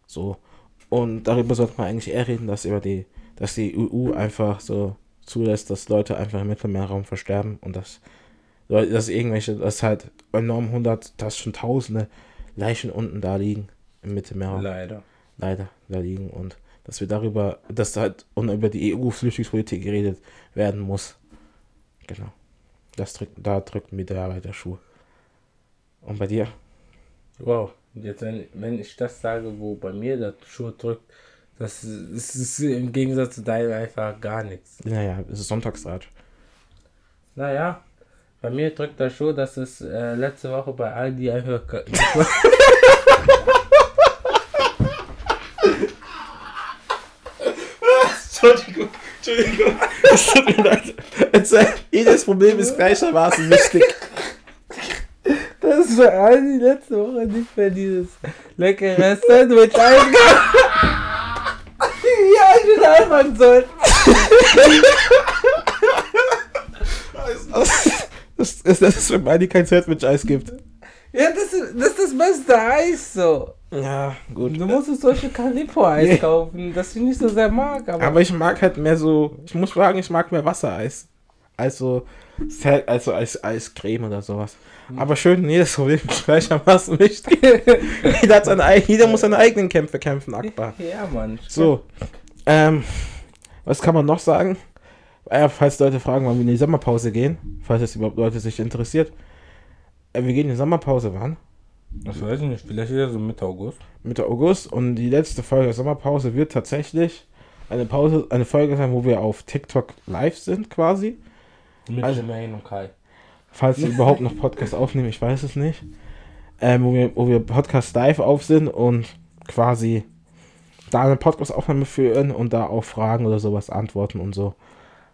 Speaker 2: So. Und darüber sollte man eigentlich eher reden, dass über die, dass die EU einfach so zulässt, dass Leute einfach im Mittelmeerraum versterben und dass, Leute- dass irgendwelche, dass halt enorm hundert, dass schon tausende Leichen unten da liegen im Mittelmeerraum
Speaker 1: Leider.
Speaker 2: leider da liegen und dass wir darüber, dass halt und über die EU-Flüchtlingspolitik geredet werden muss. Genau. Das drückt, da drückt mir der Arbeit der Schuh. Und bei dir?
Speaker 1: Wow. Jetzt, wenn, wenn ich das sage, wo bei mir der Schuh drückt, das ist, ist im Gegensatz zu deinem einfach gar nichts.
Speaker 2: Naja, es ist Sonntagsrat.
Speaker 1: Naja, bei mir drückt der Schuh, dass es äh, letzte Woche bei Aldi einfach.
Speaker 2: Entschuldigung. Es tut mir leid. Erzähl, Jedes Problem ist gleichermaßen wichtig.
Speaker 1: Das ist bei Aldi letzte Woche nicht mehr dieses leckere Sandwich eingegangen. Ja, ich hätte anfangen sollen.
Speaker 2: Das ist, das ist, wenn Manny kein Sandwich-Eis gibt.
Speaker 1: Ja, das ist, das ist das beste Eis so.
Speaker 2: Ja, gut.
Speaker 1: Du musst solche Calippo-Eis kaufen, das ich nicht so sehr mag, aber.
Speaker 2: Aber ich mag halt mehr so, ich muss sagen, ich mag mehr Wassereis. Also, also als Eiscreme oder sowas. Aber schön, jedes Problem ist gleichermaßen wichtig. jeder, seine, jeder muss seine eigenen Kämpfe kämpfen, Akbar.
Speaker 1: ja, Mann.
Speaker 2: So, ähm, was kann man noch sagen? Äh, falls Leute fragen, wann wir in die Sommerpause gehen, falls es überhaupt Leute sich interessiert. Äh, wir gehen in die Sommerpause, wann?
Speaker 1: Das weiß ich nicht, vielleicht wieder so Mitte August.
Speaker 2: Mitte August und die letzte Folge der Sommerpause wird tatsächlich eine Pause, eine Folge sein, wo wir auf TikTok live sind quasi.
Speaker 1: Mit
Speaker 2: Also-
Speaker 1: Jermaine und Kai.
Speaker 2: Falls wir überhaupt noch Podcast aufnehmen, ich weiß es nicht. Ähm, wo, wir, wo wir Podcast live auf sind und quasi da eine Podcast-Aufnahme führen und da auf Fragen oder sowas antworten und so.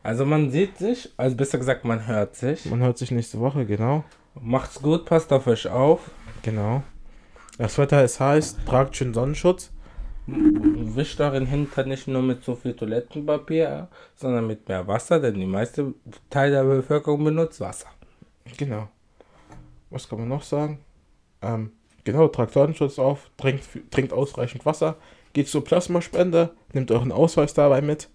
Speaker 1: Also man sieht sich, also besser gesagt, man hört sich.
Speaker 2: Man hört sich nächste Woche, genau.
Speaker 1: Macht's gut, passt auf euch auf.
Speaker 2: Genau. Das Wetter ist heiß, tragt schön Sonnenschutz.
Speaker 1: Wischt euren Hintern nicht nur mit so viel Toilettenpapier, sondern mit mehr Wasser, denn die meiste Teil der Bevölkerung benutzt Wasser.
Speaker 2: Genau. Was kann man noch sagen? Ähm, genau, tragt Sonnenschutz auf, trinkt, trinkt ausreichend Wasser, geht zur Plasmaspende, nehmt euren Ausweis dabei mit.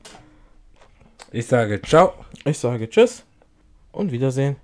Speaker 1: Ich sage ciao.
Speaker 2: Ich sage Tschüss und Wiedersehen.